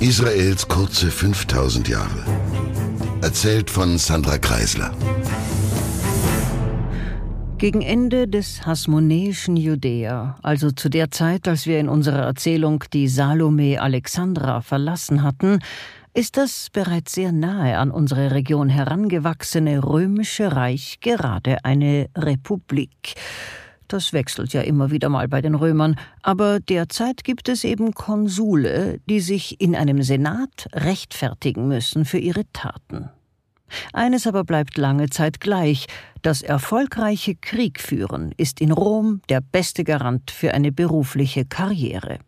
Israels kurze 5000 Jahre. Erzählt von Sandra Kreisler. Gegen Ende des hasmonäischen Judäa, also zu der Zeit, als wir in unserer Erzählung die Salome Alexandra verlassen hatten, ist das bereits sehr nahe an unsere Region herangewachsene römische Reich gerade eine Republik. Das wechselt ja immer wieder mal bei den Römern, aber derzeit gibt es eben Konsule, die sich in einem Senat rechtfertigen müssen für ihre Taten. Eines aber bleibt lange Zeit gleich, das erfolgreiche Kriegführen ist in Rom der beste Garant für eine berufliche Karriere.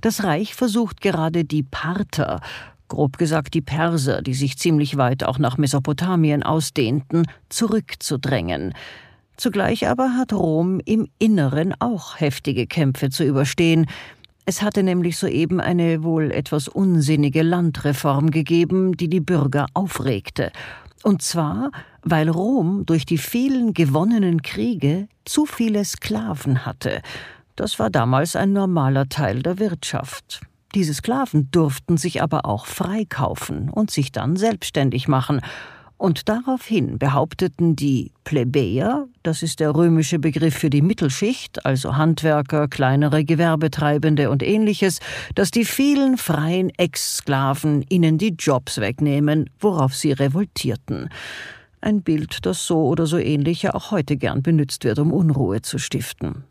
Das Reich versucht gerade die Parther, grob gesagt die Perser, die sich ziemlich weit auch nach Mesopotamien ausdehnten, zurückzudrängen. Zugleich aber hat Rom im Inneren auch heftige Kämpfe zu überstehen. Es hatte nämlich soeben eine wohl etwas unsinnige Landreform gegeben, die die Bürger aufregte. Und zwar, weil Rom durch die vielen gewonnenen Kriege zu viele Sklaven hatte. Das war damals ein normaler Teil der Wirtschaft. Diese Sklaven durften sich aber auch freikaufen und sich dann selbstständig machen, und daraufhin behaupteten die Plebejer, das ist der römische Begriff für die Mittelschicht, also Handwerker, kleinere Gewerbetreibende und ähnliches, dass die vielen freien Ex-Sklaven ihnen die Jobs wegnehmen, worauf sie revoltierten. Ein Bild, das so oder so ähnlich ja auch heute gern benutzt wird, um Unruhe zu stiften.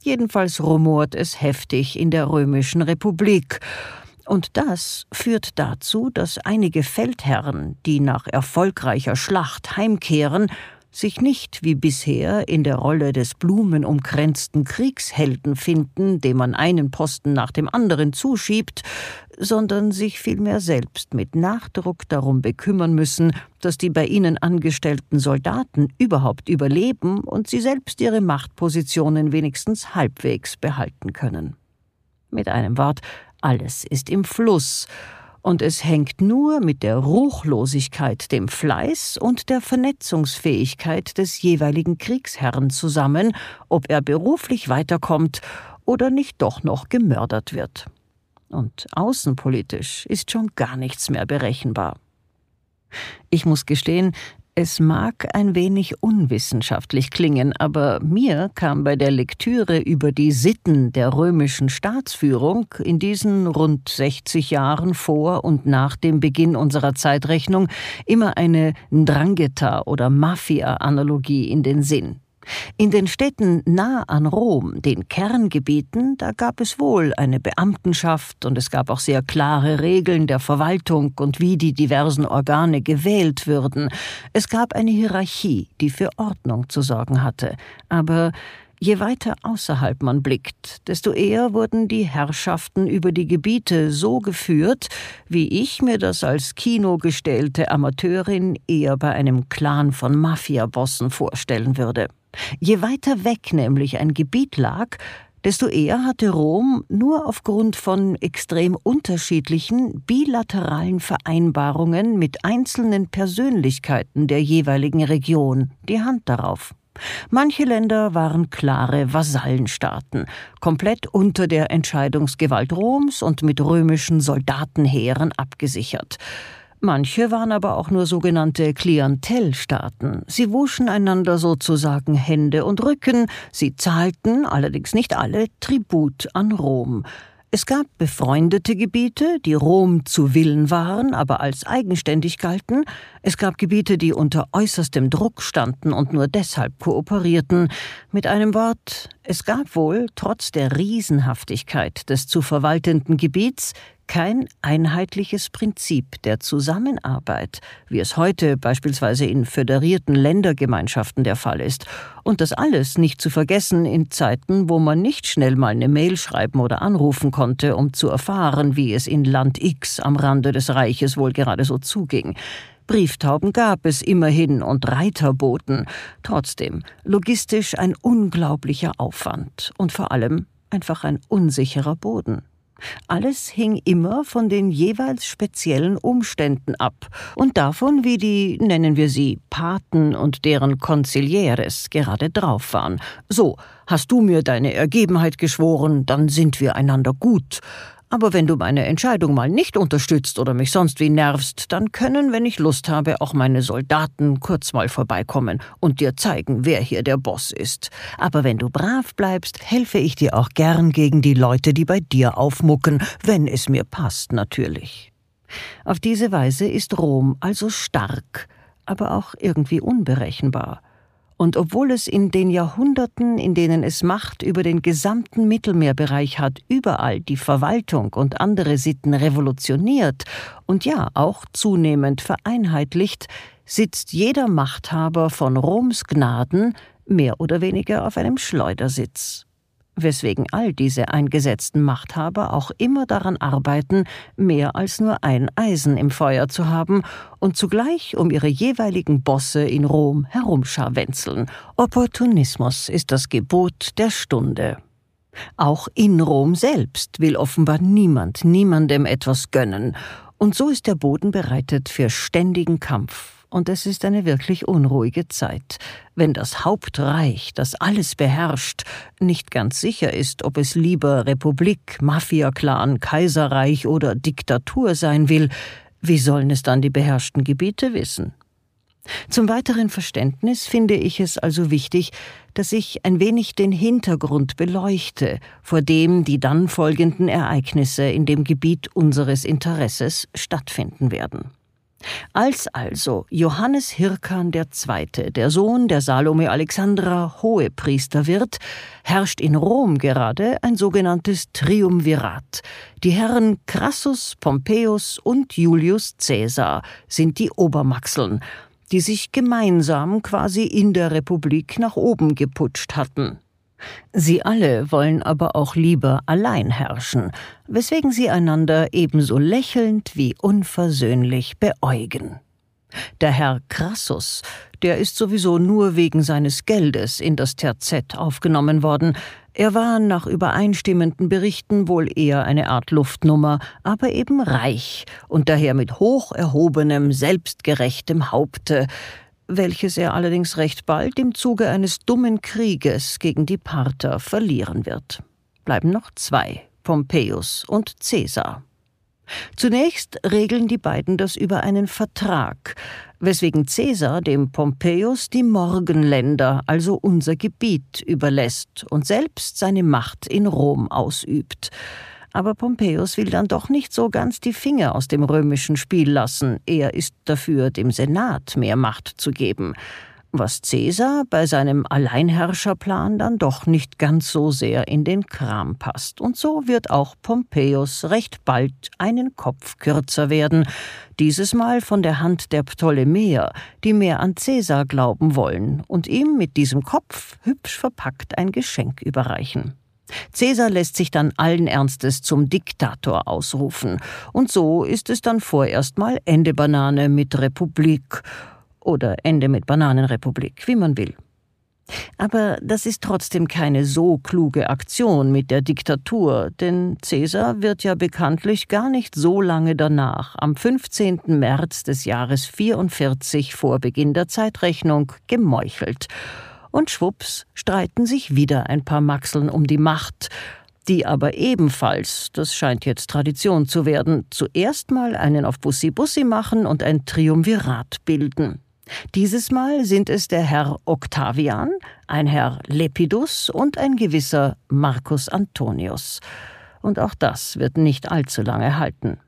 Jedenfalls rumort es heftig in der römischen Republik, und das führt dazu, dass einige Feldherren, die nach erfolgreicher Schlacht heimkehren, sich nicht wie bisher in der Rolle des blumenumkränzten Kriegshelden finden, dem man einen Posten nach dem anderen zuschiebt, sondern sich vielmehr selbst mit Nachdruck darum bekümmern müssen, dass die bei ihnen angestellten Soldaten überhaupt überleben und sie selbst ihre Machtpositionen wenigstens halbwegs behalten können. Mit einem Wort, alles ist im Fluss, und es hängt nur mit der Ruchlosigkeit, dem Fleiß und der Vernetzungsfähigkeit des jeweiligen Kriegsherrn zusammen, ob er beruflich weiterkommt oder nicht doch noch gemördert wird. Und außenpolitisch ist schon gar nichts mehr berechenbar. Ich muss gestehen, es mag ein wenig unwissenschaftlich klingen, aber mir kam bei der Lektüre über die Sitten der römischen Staatsführung in diesen rund 60 Jahren vor und nach dem Beginn unserer Zeitrechnung immer eine Drangheta oder Mafia-Analogie in den Sinn. In den Städten nah an Rom, den Kerngebieten, da gab es wohl eine Beamtenschaft und es gab auch sehr klare Regeln der Verwaltung und wie die diversen Organe gewählt würden. Es gab eine Hierarchie, die für Ordnung zu sorgen hatte. Aber Je weiter außerhalb man blickt, desto eher wurden die Herrschaften über die Gebiete so geführt, wie ich mir das als kinogestellte Amateurin eher bei einem Clan von Mafiabossen vorstellen würde. Je weiter weg nämlich ein Gebiet lag, desto eher hatte Rom nur aufgrund von extrem unterschiedlichen bilateralen Vereinbarungen mit einzelnen Persönlichkeiten der jeweiligen Region die Hand darauf. Manche Länder waren klare Vasallenstaaten, komplett unter der Entscheidungsgewalt Roms und mit römischen Soldatenheeren abgesichert. Manche waren aber auch nur sogenannte Klientelstaaten. Sie wuschen einander sozusagen Hände und Rücken, sie zahlten, allerdings nicht alle, Tribut an Rom. Es gab befreundete Gebiete, die Rom zu Willen waren, aber als eigenständig galten. Es gab Gebiete, die unter äußerstem Druck standen und nur deshalb kooperierten. Mit einem Wort, es gab wohl, trotz der Riesenhaftigkeit des zu verwaltenden Gebiets, kein einheitliches Prinzip der Zusammenarbeit, wie es heute beispielsweise in föderierten Ländergemeinschaften der Fall ist, und das alles nicht zu vergessen in Zeiten, wo man nicht schnell mal eine Mail schreiben oder anrufen konnte, um zu erfahren, wie es in Land X am Rande des Reiches wohl gerade so zuging. Brieftauben gab es immerhin und Reiterboten, trotzdem logistisch ein unglaublicher Aufwand und vor allem einfach ein unsicherer Boden. Alles hing immer von den jeweils speziellen Umständen ab und davon, wie die, nennen wir sie, Paten und deren Concilieres gerade drauf waren. So, hast du mir deine Ergebenheit geschworen, dann sind wir einander gut. Aber wenn du meine Entscheidung mal nicht unterstützt oder mich sonst wie nervst, dann können, wenn ich Lust habe, auch meine Soldaten kurz mal vorbeikommen und dir zeigen, wer hier der Boss ist. Aber wenn du brav bleibst, helfe ich dir auch gern gegen die Leute, die bei dir aufmucken, wenn es mir passt, natürlich. Auf diese Weise ist Rom also stark, aber auch irgendwie unberechenbar. Und obwohl es in den Jahrhunderten, in denen es Macht über den gesamten Mittelmeerbereich hat, überall die Verwaltung und andere Sitten revolutioniert und ja auch zunehmend vereinheitlicht, sitzt jeder Machthaber von Roms Gnaden mehr oder weniger auf einem Schleudersitz weswegen all diese eingesetzten Machthaber auch immer daran arbeiten, mehr als nur ein Eisen im Feuer zu haben und zugleich um ihre jeweiligen Bosse in Rom herumscharwenzeln. Opportunismus ist das Gebot der Stunde. Auch in Rom selbst will offenbar niemand niemandem etwas gönnen, und so ist der Boden bereitet für ständigen Kampf und es ist eine wirklich unruhige Zeit, wenn das Hauptreich, das alles beherrscht, nicht ganz sicher ist, ob es lieber Republik, Mafia-Clan, Kaiserreich oder Diktatur sein will, wie sollen es dann die beherrschten Gebiete wissen? Zum weiteren Verständnis finde ich es also wichtig, dass ich ein wenig den Hintergrund beleuchte, vor dem die dann folgenden Ereignisse in dem Gebiet unseres Interesses stattfinden werden. Als also Johannes Hirkan II., der Sohn der Salome Alexandra, Hohepriester wird, herrscht in Rom gerade ein sogenanntes Triumvirat. Die Herren Crassus, Pompeius und Julius Caesar sind die Obermaxeln, die sich gemeinsam quasi in der Republik nach oben geputscht hatten. Sie alle wollen aber auch lieber allein herrschen, weswegen sie einander ebenso lächelnd wie unversöhnlich beäugen. Der Herr Crassus, der ist sowieso nur wegen seines Geldes in das Terzett aufgenommen worden. Er war nach übereinstimmenden Berichten wohl eher eine Art Luftnummer, aber eben reich und daher mit hoch erhobenem, selbstgerechtem Haupte, welches er allerdings recht bald im Zuge eines dummen Krieges gegen die Parther verlieren wird. Bleiben noch zwei, Pompeius und Caesar. Zunächst regeln die beiden das über einen Vertrag, weswegen Caesar dem Pompeius die Morgenländer, also unser Gebiet, überlässt und selbst seine Macht in Rom ausübt. Aber Pompeius will dann doch nicht so ganz die Finger aus dem römischen Spiel lassen. Er ist dafür, dem Senat mehr Macht zu geben. Was Caesar bei seinem Alleinherrscherplan dann doch nicht ganz so sehr in den Kram passt. Und so wird auch Pompeius recht bald einen Kopf kürzer werden, dieses Mal von der Hand der Ptolemäer, die mehr an Caesar glauben wollen und ihm mit diesem Kopf hübsch verpackt ein Geschenk überreichen. Caesar lässt sich dann allen Ernstes zum Diktator ausrufen, und so ist es dann vorerst mal Ende Banane mit Republik oder Ende mit Bananenrepublik, wie man will. Aber das ist trotzdem keine so kluge Aktion mit der Diktatur, denn Caesar wird ja bekanntlich gar nicht so lange danach, am 15. März des Jahres 44 vor Beginn der Zeitrechnung, gemeuchelt und schwupps streiten sich wieder ein paar Maxeln um die Macht, die aber ebenfalls, das scheint jetzt Tradition zu werden, zuerst mal einen auf Bussi-Bussi machen und ein Triumvirat bilden. Dieses Mal sind es der Herr Octavian, ein Herr Lepidus und ein gewisser Marcus Antonius. Und auch das wird nicht allzu lange halten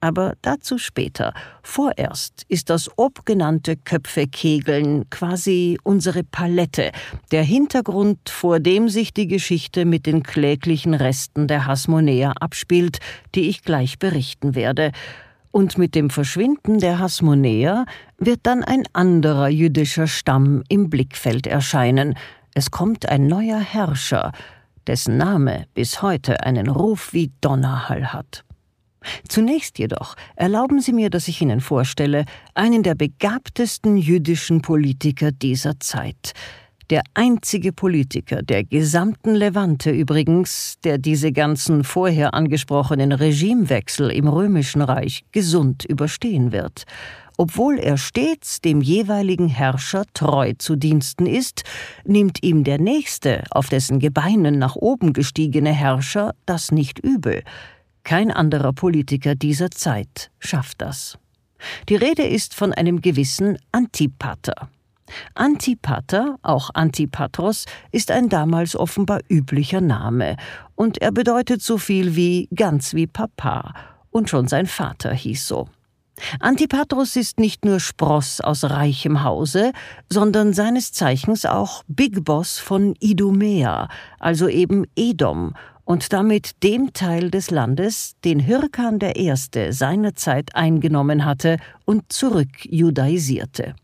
aber dazu später. Vorerst ist das obgenannte Köpfekegeln quasi unsere Palette, der Hintergrund, vor dem sich die Geschichte mit den kläglichen Resten der Hasmonäer abspielt, die ich gleich berichten werde. Und mit dem Verschwinden der Hasmonäer wird dann ein anderer jüdischer Stamm im Blickfeld erscheinen. Es kommt ein neuer Herrscher, dessen Name bis heute einen Ruf wie Donnerhall hat. Zunächst jedoch erlauben Sie mir, dass ich Ihnen vorstelle, einen der begabtesten jüdischen Politiker dieser Zeit. Der einzige Politiker der gesamten Levante übrigens, der diese ganzen vorher angesprochenen Regimewechsel im römischen Reich gesund überstehen wird obwohl er stets dem jeweiligen Herrscher treu zu Diensten ist, nimmt ihm der nächste, auf dessen Gebeinen nach oben gestiegene Herrscher das nicht übel. Kein anderer Politiker dieser Zeit schafft das. Die Rede ist von einem gewissen Antipater. Antipater, auch Antipatros, ist ein damals offenbar üblicher Name, und er bedeutet so viel wie ganz wie Papa, und schon sein Vater hieß so. Antipatros ist nicht nur Spross aus reichem Hause, sondern seines Zeichens auch Big Boss von Idumea, also eben Edom, und damit dem Teil des Landes, den Hirkan I. seinerzeit eingenommen hatte und zurückjudaisierte.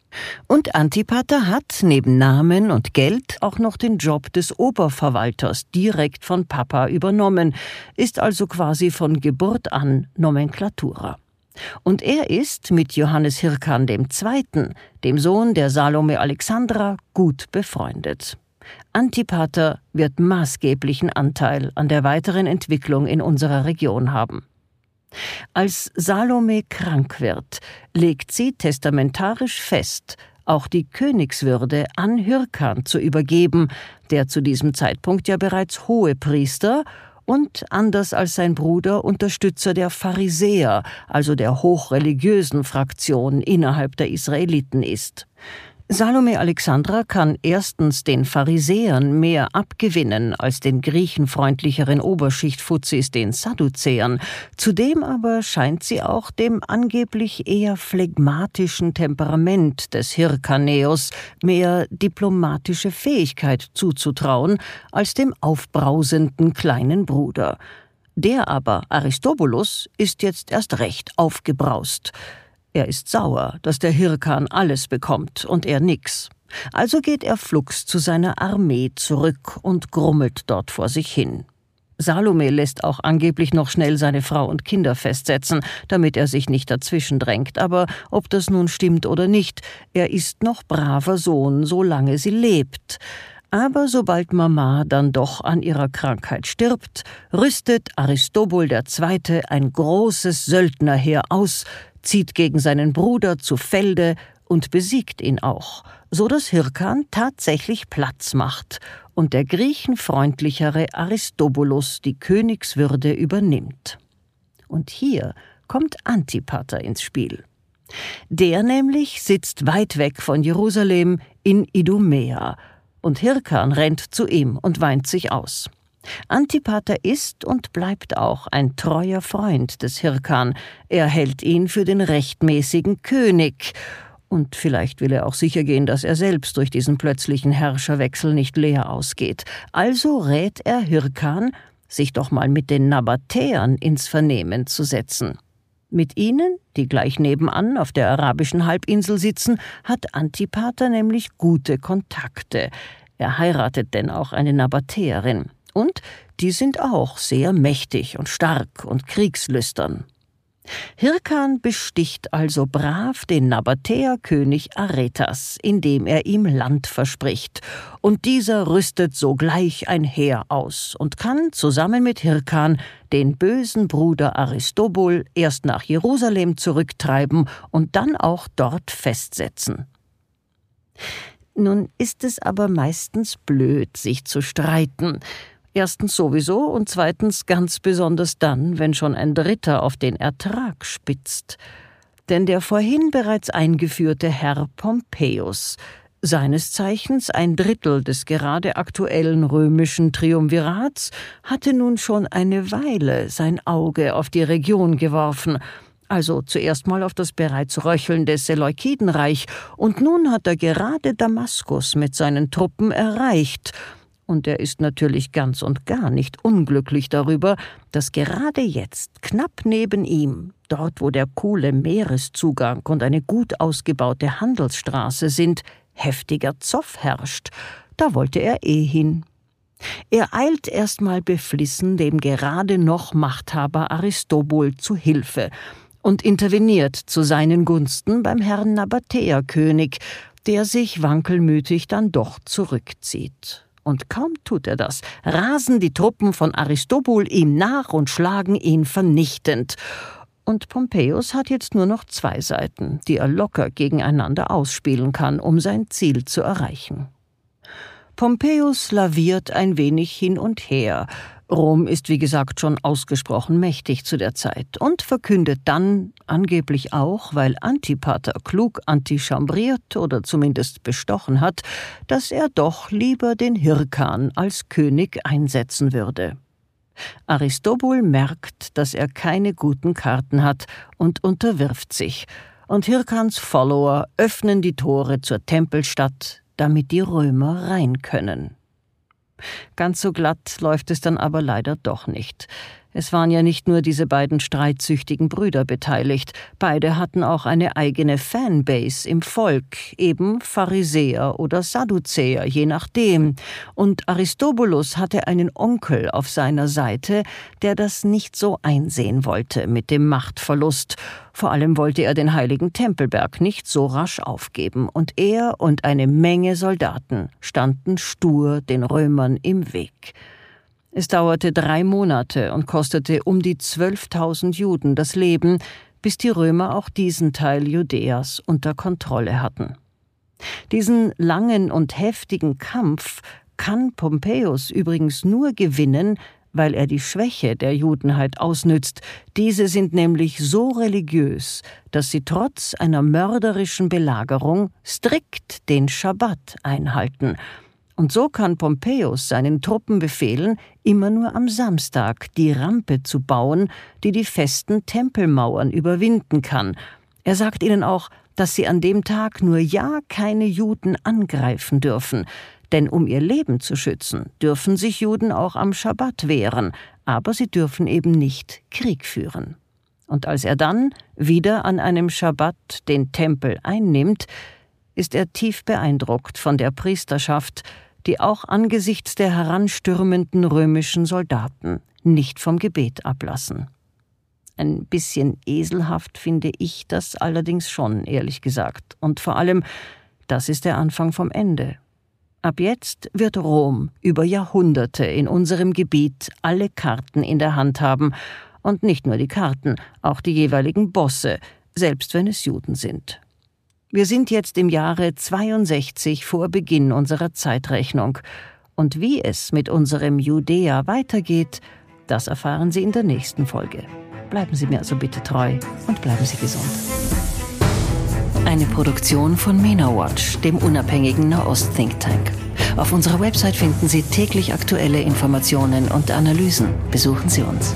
Und Antipater hat neben Namen und Geld auch noch den Job des Oberverwalters direkt von Papa übernommen, ist also quasi von Geburt an Nomenklatura. Und er ist mit Johannes Hirkan II., dem Sohn der Salome Alexandra, gut befreundet. Antipater wird maßgeblichen Anteil an der weiteren Entwicklung in unserer Region haben. Als Salome krank wird, legt sie testamentarisch fest, auch die Königswürde an Hirkan zu übergeben, der zu diesem Zeitpunkt ja bereits Hohepriester und, anders als sein Bruder, Unterstützer der Pharisäer, also der hochreligiösen Fraktion innerhalb der Israeliten ist. Salome Alexandra kann erstens den Pharisäern mehr abgewinnen als den griechenfreundlicheren Oberschichtfuzis, den Sadduzäern. Zudem aber scheint sie auch dem angeblich eher phlegmatischen Temperament des Hirkaneos mehr diplomatische Fähigkeit zuzutrauen als dem aufbrausenden kleinen Bruder. Der aber, Aristobulus, ist jetzt erst recht aufgebraust. Er ist sauer, dass der Hirkan alles bekommt und er nix. Also geht er flugs zu seiner Armee zurück und grummelt dort vor sich hin. Salome lässt auch angeblich noch schnell seine Frau und Kinder festsetzen, damit er sich nicht dazwischen drängt. Aber ob das nun stimmt oder nicht, er ist noch braver Sohn, solange sie lebt. Aber sobald Mama dann doch an ihrer Krankheit stirbt, rüstet Aristobul II. ein großes Söldnerheer aus, zieht gegen seinen Bruder zu Felde und besiegt ihn auch, so dass Hirkan tatsächlich Platz macht und der griechenfreundlichere Aristobulus die Königswürde übernimmt. Und hier kommt Antipater ins Spiel. Der nämlich sitzt weit weg von Jerusalem in Idumea, und Hirkan rennt zu ihm und weint sich aus. Antipater ist und bleibt auch ein treuer Freund des Hirkan. Er hält ihn für den rechtmäßigen König. Und vielleicht will er auch sichergehen, dass er selbst durch diesen plötzlichen Herrscherwechsel nicht leer ausgeht. Also rät er Hirkan, sich doch mal mit den Nabatäern ins Vernehmen zu setzen. Mit ihnen, die gleich nebenan auf der arabischen Halbinsel sitzen, hat Antipater nämlich gute Kontakte. Er heiratet denn auch eine Nabatäerin. Und die sind auch sehr mächtig und stark und kriegslüstern. Hirkan besticht also brav den Nabatäerkönig Aretas, indem er ihm Land verspricht, und dieser rüstet sogleich ein Heer aus und kann zusammen mit Hirkan den bösen Bruder Aristobul erst nach Jerusalem zurücktreiben und dann auch dort festsetzen. Nun ist es aber meistens blöd, sich zu streiten, Erstens sowieso und zweitens ganz besonders dann, wenn schon ein Dritter auf den Ertrag spitzt. Denn der vorhin bereits eingeführte Herr Pompeius, seines Zeichens ein Drittel des gerade aktuellen römischen Triumvirats, hatte nun schon eine Weile sein Auge auf die Region geworfen, also zuerst mal auf das bereits röchelnde Seleukidenreich, und nun hat er gerade Damaskus mit seinen Truppen erreicht, und er ist natürlich ganz und gar nicht unglücklich darüber, dass gerade jetzt, knapp neben ihm, dort wo der coole Meereszugang und eine gut ausgebaute Handelsstraße sind, heftiger Zoff herrscht. Da wollte er eh hin. Er eilt erstmal beflissen dem gerade noch Machthaber Aristobul zu Hilfe und interveniert zu seinen Gunsten beim Herrn Nabatäerkönig, der sich wankelmütig dann doch zurückzieht. Und kaum tut er das, rasen die Truppen von Aristobul ihm nach und schlagen ihn vernichtend. Und Pompeius hat jetzt nur noch zwei Seiten, die er locker gegeneinander ausspielen kann, um sein Ziel zu erreichen. Pompeius laviert ein wenig hin und her, Rom ist wie gesagt schon ausgesprochen mächtig zu der Zeit und verkündet dann, angeblich auch, weil Antipater klug antichambriert oder zumindest bestochen hat, dass er doch lieber den Hirkan als König einsetzen würde. Aristobul merkt, dass er keine guten Karten hat und unterwirft sich, und Hirkans Follower öffnen die Tore zur Tempelstadt, damit die Römer rein können. Ganz so glatt läuft es dann aber leider doch nicht. Es waren ja nicht nur diese beiden streitsüchtigen Brüder beteiligt, beide hatten auch eine eigene Fanbase im Volk, eben Pharisäer oder Sadduzäer, je nachdem. Und Aristobulus hatte einen Onkel auf seiner Seite, der das nicht so einsehen wollte mit dem Machtverlust. Vor allem wollte er den heiligen Tempelberg nicht so rasch aufgeben, und er und eine Menge Soldaten standen stur den Römern im Weg. Es dauerte drei Monate und kostete um die 12.000 Juden das Leben, bis die Römer auch diesen Teil Judäas unter Kontrolle hatten. Diesen langen und heftigen Kampf kann Pompeius übrigens nur gewinnen, weil er die Schwäche der Judenheit ausnützt. Diese sind nämlich so religiös, dass sie trotz einer mörderischen Belagerung strikt den Schabbat einhalten und so kann Pompeius seinen Truppen befehlen, immer nur am Samstag die Rampe zu bauen, die die festen Tempelmauern überwinden kann. Er sagt ihnen auch, dass sie an dem Tag nur ja keine Juden angreifen dürfen, denn um ihr Leben zu schützen, dürfen sich Juden auch am Schabbat wehren, aber sie dürfen eben nicht Krieg führen. Und als er dann wieder an einem Schabbat den Tempel einnimmt, ist er tief beeindruckt von der Priesterschaft, die auch angesichts der heranstürmenden römischen Soldaten nicht vom Gebet ablassen. Ein bisschen eselhaft finde ich das allerdings schon, ehrlich gesagt, und vor allem, das ist der Anfang vom Ende. Ab jetzt wird Rom über Jahrhunderte in unserem Gebiet alle Karten in der Hand haben, und nicht nur die Karten, auch die jeweiligen Bosse, selbst wenn es Juden sind. Wir sind jetzt im Jahre 62 vor Beginn unserer Zeitrechnung. Und wie es mit unserem Judäa weitergeht, das erfahren Sie in der nächsten Folge. Bleiben Sie mir also bitte treu und bleiben Sie gesund. Eine Produktion von MENA Watch, dem unabhängigen Nahost-Think Tank. Auf unserer Website finden Sie täglich aktuelle Informationen und Analysen. Besuchen Sie uns.